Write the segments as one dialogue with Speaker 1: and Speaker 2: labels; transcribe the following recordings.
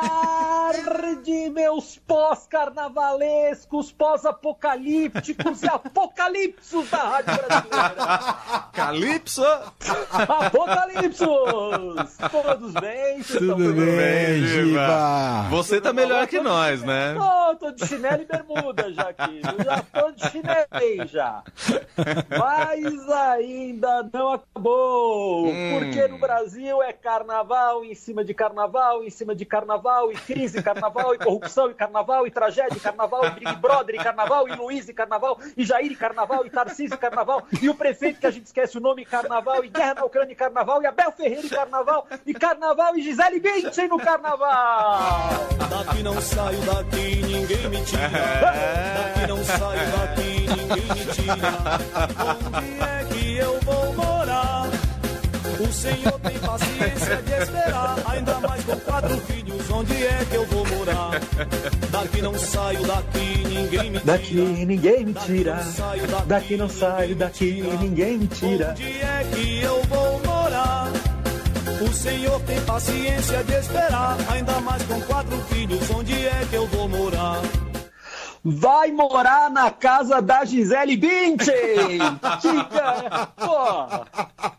Speaker 1: tarde, meus pós-carnavalescos, pós-apocalípticos e apocalipsos da Rádio Brasileira.
Speaker 2: Calypso!
Speaker 1: Apocalipsos! Todos bem?
Speaker 3: Tudo bem,
Speaker 2: bem,
Speaker 3: Giba?
Speaker 2: Você tá melhor que nós, né?
Speaker 1: Tô, tô de chinelo e bermuda já aqui. Eu já tô de chinelo já. Mas ainda não acabou.
Speaker 2: Hum.
Speaker 1: Porque no Brasil é carnaval em cima de carnaval, em cima de carnaval, e crise, carnaval, e corrupção, e carnaval, e tragédia, e carnaval, e Big Brother, e carnaval, e Luiz, e carnaval, e Jair, e carnaval, e Tarcísio, e carnaval, e o prefeito que a gente esquece o nome, e carnaval, e guerra na Ucrânia, e carnaval, e Abel Ferreira, e carnaval, e carnaval, e Gisele Bündchen no carnaval.
Speaker 4: Daqui não saio, daqui ninguém me tira. Daqui não saio, daqui ninguém me tira. Onde é que eu vou morar? O Senhor tem paciência de esperar. Ainda mais com quatro filhos, onde é que eu vou morar? Daqui não saio, daqui ninguém me tira.
Speaker 1: Daqui ninguém me tira. Daqui não saio, daqui ninguém me tira.
Speaker 4: Onde é que eu vou morar? O Senhor tem paciência de esperar. Ainda mais com quatro filhos, onde é que eu vou morar?
Speaker 1: Vai morar na casa da Gisele Bündchen! Diga! Pô!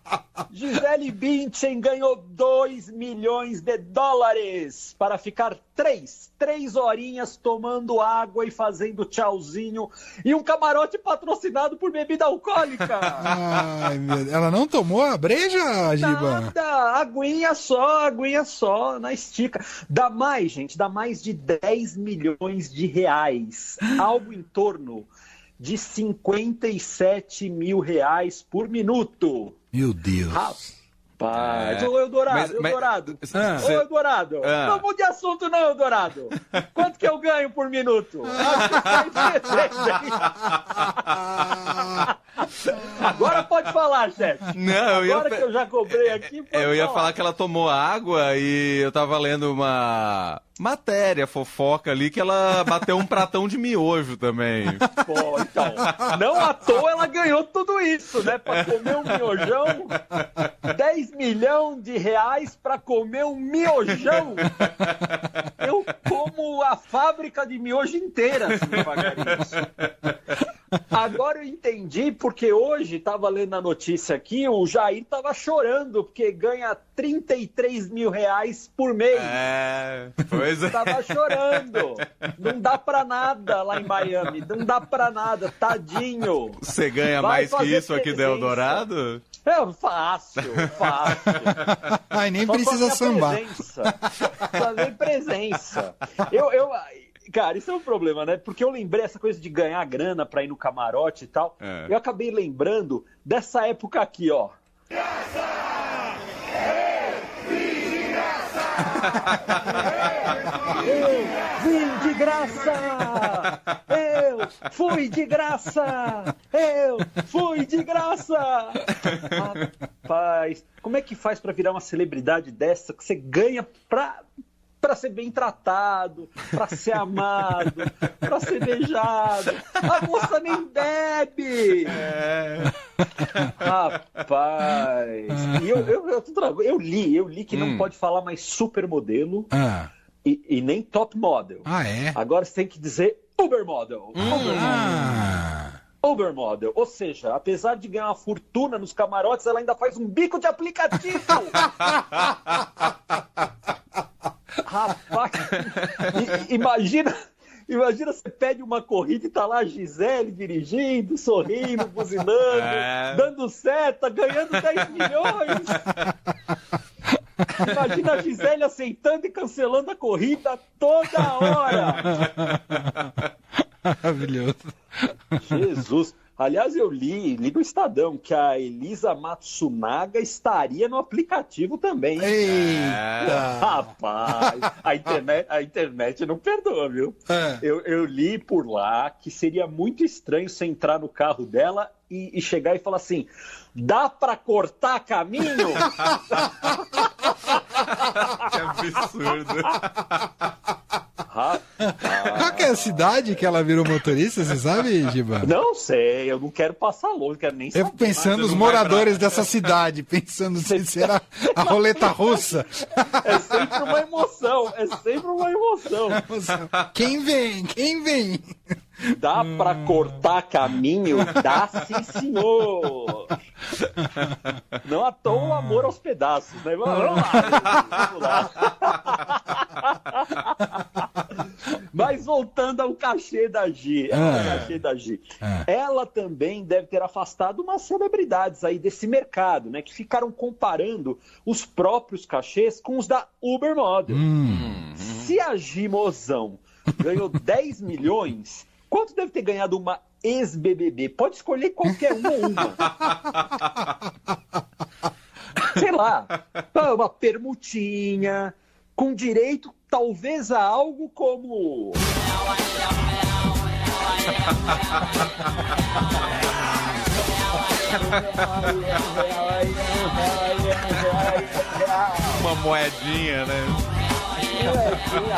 Speaker 1: Gisele Bündchen ganhou 2 milhões de dólares para ficar três, três horinhas tomando água e fazendo tchauzinho e um camarote patrocinado por bebida alcoólica.
Speaker 3: Ai, meu Deus. Ela não tomou a breja, Giba?
Speaker 1: Nada, aguinha só, aguinha só, na estica. Dá mais, gente, dá mais de 10 milhões de reais. Algo em torno de 57 mil reais por minuto.
Speaker 3: Meu Deus.
Speaker 1: Rapaz,
Speaker 2: É.
Speaker 1: ô Eldorado,
Speaker 2: Mas- mas-
Speaker 1: Eldorado.
Speaker 3: Ah.
Speaker 1: Ô Eldorado,
Speaker 2: Ah.
Speaker 1: não mude de assunto não, Eldorado. Quanto que eu ganho por minuto? Agora pode falar, chefe.
Speaker 2: Não, eu ia,
Speaker 1: Agora que eu já cobrei aqui, pode
Speaker 2: eu ia falar que ela tomou água e eu tava lendo uma matéria fofoca ali que ela bateu um pratão de miojo também.
Speaker 1: Pô, então, não à toa ela ganhou tudo isso, né? Pra comer um miojão, 10 milhões de reais pra comer um miojão. Eu como a fábrica de miojo inteira, assim, devagarinho. Agora eu entendi, porque hoje tava lendo a notícia aqui, o Jair tava chorando, porque ganha 33 mil reais por mês.
Speaker 2: É, pois é.
Speaker 1: Tava chorando. Não dá pra nada lá em Miami. Não dá pra nada. Tadinho.
Speaker 2: Você ganha
Speaker 1: Vai
Speaker 2: mais que isso aqui do. Eldorado?
Speaker 1: É fácil, fácil.
Speaker 3: Ai, nem
Speaker 1: Só
Speaker 3: precisa sambar.
Speaker 1: Presença. Só nem presença. Eu, eu, cara, isso é um problema, né? Porque eu lembrei essa coisa de ganhar grana pra ir no camarote e tal.
Speaker 2: É.
Speaker 1: Eu acabei lembrando dessa época aqui, ó. Eu vim de graça! Eu fui de graça! Eu fui de graça! Rapaz, como é que faz pra virar uma celebridade dessa que você ganha pra, pra ser bem tratado, pra ser amado, pra ser beijado? A moça nem bebe! Rapaz! E eu, eu, eu, eu li, eu li que não
Speaker 2: Hum.
Speaker 1: pode falar mais supermodelo
Speaker 3: Ah,
Speaker 1: e, e nem top model.
Speaker 3: ah é?
Speaker 1: Agora você tem que dizer Ubermodel. Ubermodel.
Speaker 3: Ah,
Speaker 1: Ubermodel. Ou seja, apesar de ganhar uma fortuna nos camarotes, ela ainda faz um bico de aplicativo. Rapaz, imagina. Imagina você pede uma corrida e tá lá a Gisele dirigindo, sorrindo, buzinando,
Speaker 2: É.
Speaker 1: dando seta, ganhando 10 milhões. Imagina a Gisele aceitando e cancelando a corrida toda hora.
Speaker 3: maravilhoso.
Speaker 1: Jesus. Aliás, eu li, li no Estadão que a Elisa Matsunaga estaria no aplicativo também.
Speaker 3: Eita!
Speaker 1: Rapaz, a internet, a internet não perdoa, viu?
Speaker 3: É.
Speaker 1: Eu, eu li por lá que seria muito estranho você entrar no carro dela e, e chegar e falar assim: dá pra cortar caminho?
Speaker 2: Que absurdo.
Speaker 3: Qual que é a cidade que ela virou motorista, você sabe, Giba?
Speaker 1: Não sei, eu não quero passar longe, não quero nem
Speaker 3: Eu
Speaker 1: saber.
Speaker 3: fico pensando
Speaker 2: Mas
Speaker 3: os
Speaker 2: não vai
Speaker 3: moradores dessa cidade, pensando se será a roleta russa.
Speaker 1: É sempre uma emoção, é sempre uma emoção.
Speaker 3: Quem vem? Quem vem?
Speaker 1: Dá pra cortar caminho? Dá sim, senhor. Não à toa o amor aos pedaços, né? Vamos lá, vamos lá. Mas voltando ao cachê da G,
Speaker 3: Ah.
Speaker 1: cachê da G.
Speaker 3: Ah.
Speaker 1: Ela também deve ter afastado umas celebridades aí desse mercado, né? Que ficaram comparando os próprios cachês com os da Uber Model. Se a Gimozão ganhou 10 milhões, quanto deve ter ganhado uma ex-BBB? Pode escolher qualquer uma ou uma. Sei lá, uma permutinha, com direito talvez a algo como.
Speaker 2: Uma moedinha, né?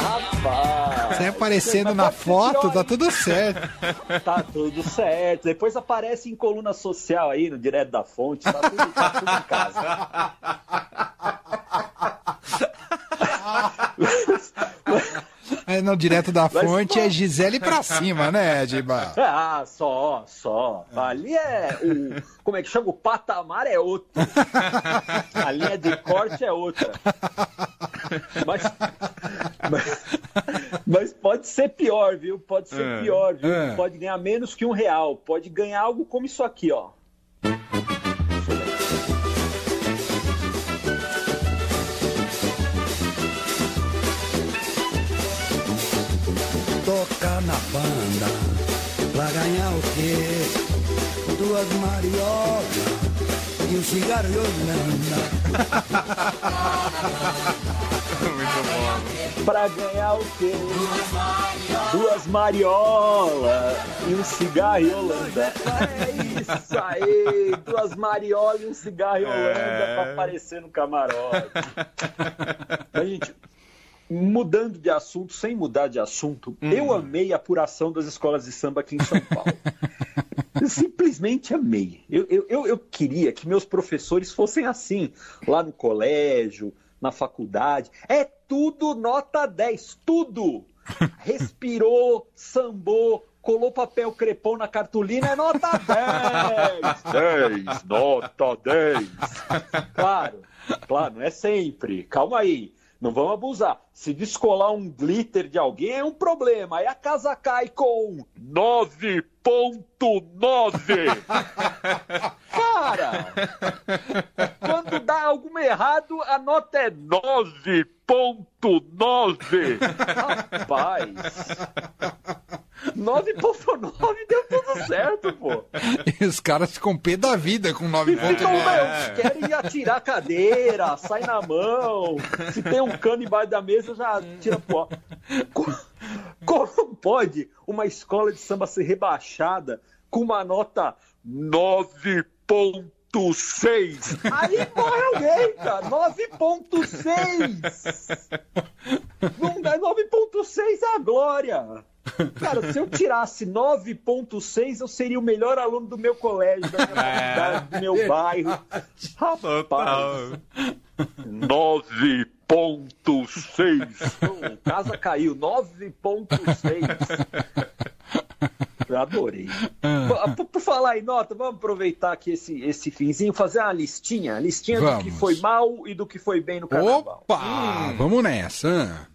Speaker 1: Rapaz.
Speaker 3: Você aparecendo na foto, tá tudo certo.
Speaker 1: Tá tudo certo. Depois aparece em coluna social aí, no Direto da Fonte. Tá tudo, tá tudo em casa.
Speaker 3: É, no direto da
Speaker 1: Mas,
Speaker 3: fonte
Speaker 1: pô.
Speaker 3: é Gisele pra cima, né, Giba?
Speaker 1: Ah, só, só. Ali é o. Como é que chama? O patamar é outro. A linha de corte é outra. Mas, mas, mas pode ser pior, viu? Pode ser
Speaker 2: É.
Speaker 1: pior, viu?
Speaker 3: É.
Speaker 1: Pode ganhar menos que um real. Pode ganhar algo como isso aqui, ó.
Speaker 4: Pra ganhar o quê? Duas mariolas e um cigarro de Holanda.
Speaker 2: Muito bom.
Speaker 1: Pra ganhar o quê? Duas mariolas e um cigarro e Holanda. É isso aí! Duas mariolas e um cigarro e Holanda
Speaker 2: É.
Speaker 1: pra aparecer no camarote. Mas, gente, mudando de assunto, sem mudar de assunto, eu amei a apuração das escolas de samba aqui em São Paulo. Eu simplesmente amei. Eu, eu, eu, eu queria que meus professores fossem assim, lá no colégio, na faculdade. É tudo nota 10, tudo! Respirou, sambou, colou papel crepom na cartolina, é nota 10! 10, nota 10! Claro, claro, não é sempre. Calma aí. Não vamos abusar. Se descolar um glitter de alguém é um problema. Aí a casa cai com 9.9. Cara, quando dá algum errado, a nota é 9.9. Rapaz, 9.9 deu tudo certo, pô.
Speaker 3: E os caras ficam pé da vida com 9 pontos.
Speaker 1: Então, meu, querem atirar a cadeira, sai na mão. Se tem um cano embaixo da mesa, já tira pó. Co- Como pode uma escola de samba ser rebaixada com uma nota 9.6? Aí morre alguém, cara. 9.6! Não dá 9.6 é a glória. Cara, se eu tirasse 9.6, eu seria o melhor aluno do meu colégio, da minha faculdade, do meu bairro. Rapaz, 9.6. Casa caiu, 9.6. Eu adorei. Por, por falar em nota, vamos aproveitar aqui esse, esse finzinho, fazer uma listinha, listinha do que
Speaker 3: Vamos.
Speaker 1: foi mal e do que foi bem no carnaval.
Speaker 3: Opa! Vamos nessa.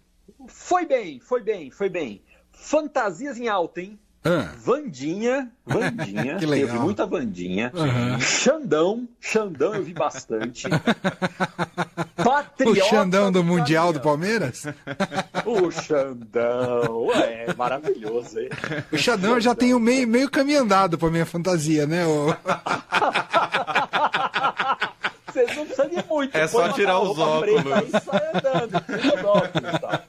Speaker 1: Foi bem, foi bem, foi bem. Fantasias em alta, hein?
Speaker 3: Ah,
Speaker 1: Vandinha, Vandinha,
Speaker 3: Que legal.
Speaker 1: eu vi muita Vandinha.
Speaker 3: Aham.
Speaker 1: Xandão, Xandão eu vi bastante.
Speaker 3: o
Speaker 1: Patriota
Speaker 3: Xandão do Mundial do. Palmeiras?
Speaker 1: O Xandão, é maravilhoso, hein?
Speaker 3: O Xandão já tem o meio, meio caminho andado pra minha fantasia, né? O...
Speaker 1: Vocês não precisam de muito.
Speaker 2: É só tirar os
Speaker 1: preta
Speaker 2: óculos.
Speaker 1: Aí sai andando, os óculos, tá?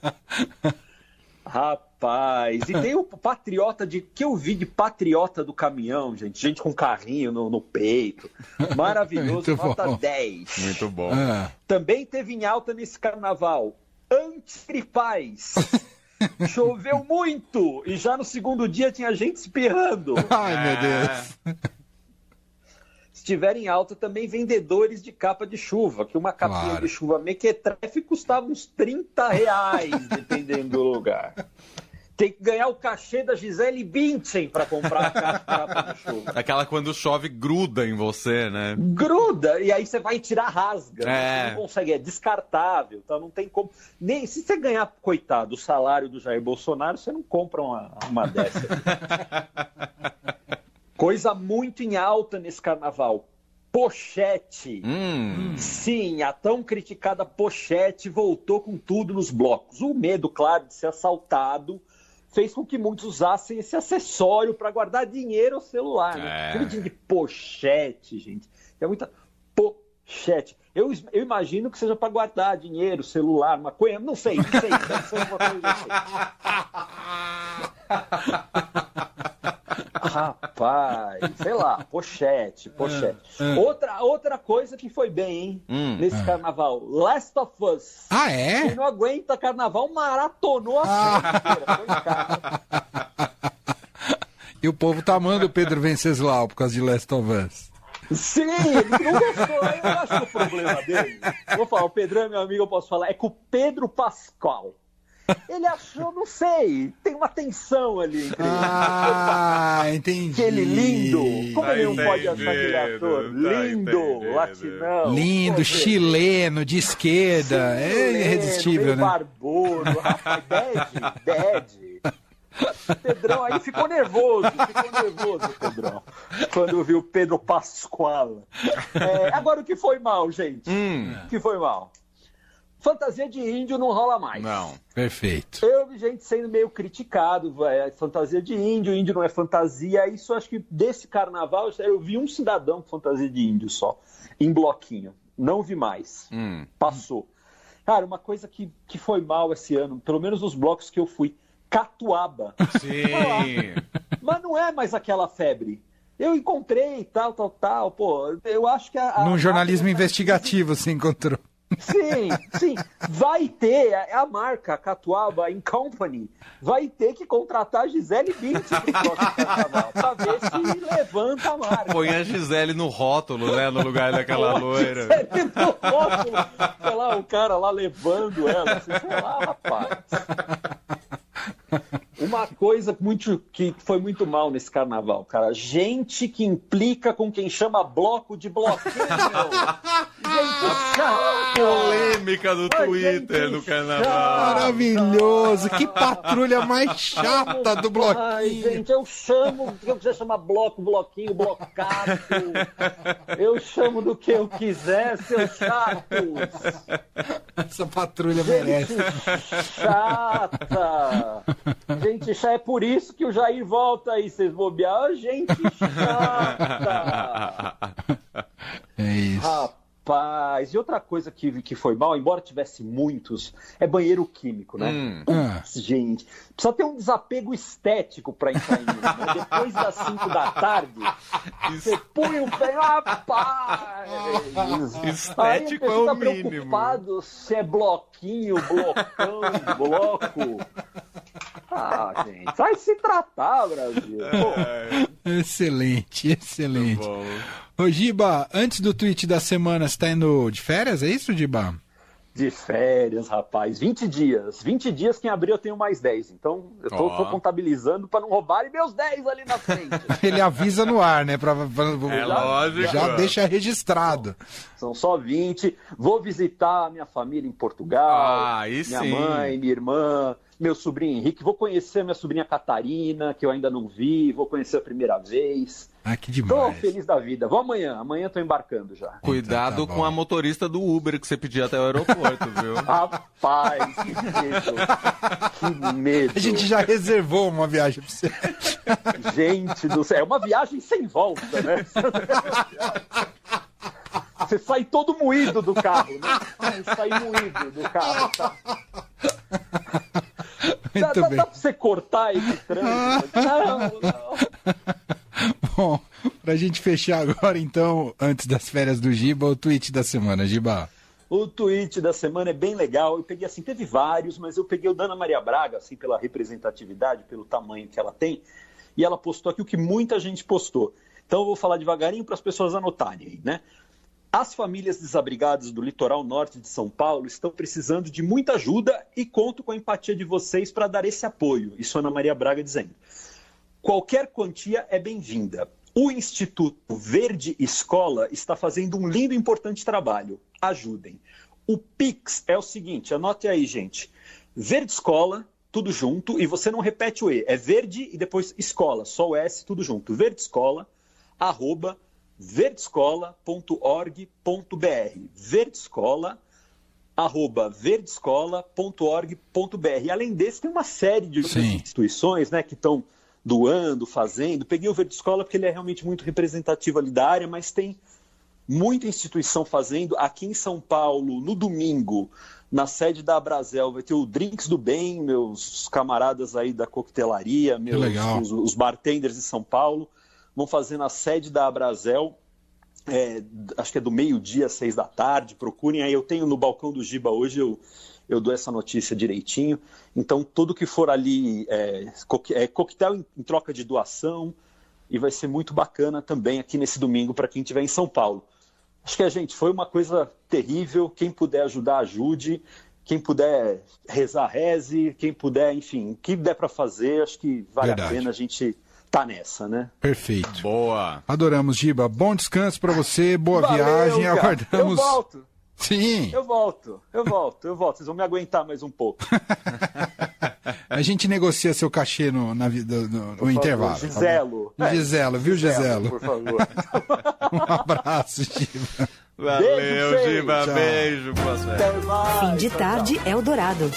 Speaker 1: Rapaz, e tem o patriota de que eu vi de patriota do caminhão, gente, gente com carrinho no, no peito, maravilhoso, nota
Speaker 3: bom.
Speaker 1: 10.
Speaker 2: Muito bom.
Speaker 3: Ah,
Speaker 1: Também teve em alta nesse carnaval antigripais. Choveu muito e já no segundo dia tinha gente espirrando.
Speaker 3: Ai, meu Deus.
Speaker 1: Se tiver em alta, também vendedores de capa de chuva, que uma capinha
Speaker 3: Claro.
Speaker 1: de chuva mequetrefe custava uns 30 reais, dependendo do lugar. Tem que ganhar o cachê da Gisele Bündchen para comprar a ca- capa de chuva.
Speaker 2: Aquela quando chove gruda em você, né?
Speaker 1: Gruda, e aí você vai tirar rasga.
Speaker 2: É.
Speaker 1: Você não consegue, é descartável, então não tem como. Nem se você ganhar, coitado, o salário do Jair Bolsonaro, você não compra uma, uma dessa. Coisa muito em alta nesse carnaval. Pochete.
Speaker 2: Hum.
Speaker 1: Sim, a tão criticada pochete voltou com tudo nos blocos. O medo, claro, de ser assaltado fez com que muitos usassem esse acessório para guardar dinheiro ou celular. Né?
Speaker 2: É.
Speaker 1: De pochete, gente. É muita pochete. Eu, eu imagino que seja para guardar dinheiro, celular, maconha, não sei, não sei. Deve ser uma coisa assim. Rapaz, sei lá, pochete, pochete. Outra, outra coisa que foi bem, hein,
Speaker 2: Hum.
Speaker 1: nesse carnaval, Last of Us.
Speaker 3: Ah,
Speaker 1: Quem
Speaker 3: é?
Speaker 1: não aguenta carnaval maratonou a casa.
Speaker 3: E o povo tá amando o Pedro Venceslau por causa de Last of Us.
Speaker 1: Sim, ele não gostou. Eu acho que o problema dele. Vou falar, o Pedrão é meu amigo, eu posso falar. É com o Pedro Pascal. Ele achou, não sei, tem uma tensão ali entre
Speaker 3: Ah, entendi.
Speaker 1: aquele lindo. Como
Speaker 2: Tá
Speaker 1: ele não pode achar aquele ator?
Speaker 2: tá
Speaker 1: lindo,
Speaker 2: entendido.
Speaker 1: latinão.
Speaker 3: Lindo,
Speaker 1: Pô,
Speaker 3: chileno, de esquerda. É
Speaker 1: chileno,
Speaker 3: irresistível,
Speaker 1: meio
Speaker 3: né?
Speaker 1: barbudo, rapaz, bad, bad. Pedrão aí ficou nervoso, ficou nervoso, Pedrão, quando viu Pedro Pascoal. É, agora o que foi mal, gente?
Speaker 2: Hum.
Speaker 1: O que foi mal? Fantasia de índio não rola mais.
Speaker 2: Não.
Speaker 3: Perfeito.
Speaker 1: Eu vi gente sendo meio criticado, vai, fantasia de índio, índio não é fantasia. Isso acho que desse carnaval eu vi um cidadão com fantasia de índio só, em bloquinho. Não vi mais.
Speaker 2: Hum.
Speaker 1: Passou. Cara, uma coisa que, que foi mal esse ano, pelo menos nos blocos que eu fui, catuaba.
Speaker 2: Sim.
Speaker 1: Mas não é mais aquela febre. Eu encontrei tal, tal, tal. Pô, eu acho que a. a-
Speaker 3: Num jornalismo
Speaker 1: a-
Speaker 3: investigativo se encontrou.
Speaker 1: Sim, sim. Vai ter, é a marca a Catuaba in Company, vai ter que contratar a Gisele Bündchen pro próximo carnaval, pra ver se levanta a marca.
Speaker 2: Põe a Gisele no rótulo, né? No lugar daquela loira.
Speaker 1: Gisele no rótulo, sei lá, o cara lá levando ela, sei lá, rapaz. Uma coisa muito, que foi muito mal nesse carnaval, cara. Gente que implica com quem chama bloco de bloquinho. Gente chata.
Speaker 2: Polêmica do
Speaker 1: Ai,
Speaker 2: Twitter
Speaker 1: gente
Speaker 2: no carnaval.
Speaker 1: chata.
Speaker 3: Maravilhoso. Que patrulha mais chata do
Speaker 1: Ai,
Speaker 3: bloquinho.
Speaker 1: gente, eu chamo do que eu quiser chamar bloco, bloquinho, blocato. Eu chamo do que eu quiser, seus chatos.
Speaker 3: Essa patrulha merece.
Speaker 1: Gente chata. Gente chata. É por isso que o Jair volta aí, vocês bobear. Gente chata.
Speaker 3: É isso.
Speaker 1: Rapaz, e outra coisa que, que foi mal, embora tivesse muitos, é banheiro químico, né?
Speaker 2: Hum.
Speaker 3: Ah,
Speaker 1: Gente, precisa ter um desapego estético para entrar em né? Depois das 5 da tarde, você põe o pé, rapaz!
Speaker 2: Estético
Speaker 1: Aí
Speaker 2: é o
Speaker 1: tá
Speaker 2: mínimo.
Speaker 1: preocupado se é bloquinho, blocão, bloco. Ah, gente, vai se tratar, Brasil. Pô,
Speaker 3: excelente, excelente. Ô, Giba, antes do tweet da semana, você tá indo de férias? É isso, Giba?
Speaker 1: De férias, rapaz, 20 dias. 20 dias, quem abrir eu tenho mais 10. Então, eu tô,
Speaker 2: Ó.
Speaker 1: tô contabilizando para não roubarem meus 10 ali na frente.
Speaker 3: Ele avisa no ar, né? Pra, pra-
Speaker 2: É lógico.
Speaker 3: já deixa registrado.
Speaker 1: São só 20. Vou visitar a minha família em Portugal.
Speaker 2: Ah, aí
Speaker 1: minha
Speaker 2: sim.
Speaker 1: mãe, minha irmã, meu sobrinho Henrique. Vou conhecer minha sobrinha Catarina, que eu ainda não vi. Vou conhecer a primeira vez.
Speaker 3: Ah, que
Speaker 1: Tô
Speaker 3: demais.
Speaker 1: feliz da vida. Vou amanhã. Amanhã tô embarcando já.
Speaker 2: Cuidado
Speaker 3: Então tá
Speaker 2: com
Speaker 3: bom.
Speaker 2: a motorista do Uber que você pediu até o aeroporto, viu?
Speaker 1: Rapaz, que medo. Que medo.
Speaker 3: A gente já reservou uma viagem pra você.
Speaker 1: Gente do céu, é uma viagem sem volta, né? Você sai todo moído do carro, né? Sai moído do carro. Tá? Dá,
Speaker 3: Muito
Speaker 1: dá,
Speaker 3: bem.
Speaker 1: dá pra você cortar esse trânsito? Não, não.
Speaker 3: Bom, pra gente fechar agora, então, antes das férias do Giba, o tweet da semana, Giba.
Speaker 1: O tweet da semana é bem legal. Eu peguei assim, teve vários, mas eu peguei o da Ana Maria Braga, assim, pela representatividade, pelo tamanho que ela tem, e ela postou aqui o que muita gente postou. Então eu vou falar devagarinho para as pessoas anotarem, né? As famílias desabrigadas do litoral norte de São Paulo estão precisando de muita ajuda e conto com a empatia de vocês para dar esse apoio. Isso Ana Maria Braga dizendo. Qualquer quantia é bem-vinda. O Instituto Verde Escola está fazendo um lindo e importante trabalho. Ajudem. O Pix é o seguinte, anote aí, gente. Verde Escola, tudo junto, e você não repete o E. É verde e depois escola, só o S, tudo junto. Verde Escola, arroba verdescola.org.br. Verdescola, arroba verdescola.org.br. Além desse, tem uma série de
Speaker 3: Sim.
Speaker 1: instituições né, que estão doando, fazendo. Peguei o Verde Escola porque ele é realmente muito representativo ali da área, mas tem muita instituição fazendo. Aqui em São Paulo, no domingo, na sede da Abrazel, vai ter o Drinks do Bem, meus camaradas aí da coquetelaria, meus, os, os bartenders de São Paulo, vão fazer na sede da Abrazel. é, acho que é do meio-dia às seis da tarde. Procurem aí. Eu tenho no balcão do Giba hoje, eu, eu dou essa notícia direitinho. Então, tudo que for ali é, é coquetel em, em troca de doação. E vai ser muito bacana também aqui nesse domingo para quem estiver em São Paulo. Acho que a gente foi uma coisa terrível. Quem puder ajudar, ajude. Quem puder rezar, reze. Quem puder, enfim, o que der para fazer, acho que vale
Speaker 3: Verdade.
Speaker 1: a pena a gente tá nessa, né?
Speaker 3: Perfeito.
Speaker 2: Boa.
Speaker 3: Adoramos, Giba. Bom descanso pra você, boa
Speaker 1: Valeu,
Speaker 3: viagem.
Speaker 1: cara.
Speaker 3: Aguardamos.
Speaker 1: Eu volto,
Speaker 3: Sim.
Speaker 1: eu volto, eu volto, eu volto. Vocês vão me aguentar mais um pouco.
Speaker 3: A gente negocia seu cachê no, na, no- no intervalo. tá?
Speaker 1: Giselo. É,
Speaker 3: Giselo, viu, Giselo?
Speaker 1: Por favor.
Speaker 3: Um abraço, Giba.
Speaker 2: Valeu,
Speaker 1: Beijo.
Speaker 2: Giba.
Speaker 3: Tchau.
Speaker 2: Beijo.
Speaker 1: Mais.
Speaker 5: Fim de
Speaker 1: Tchau, tchau.
Speaker 5: tarde, Eldorado.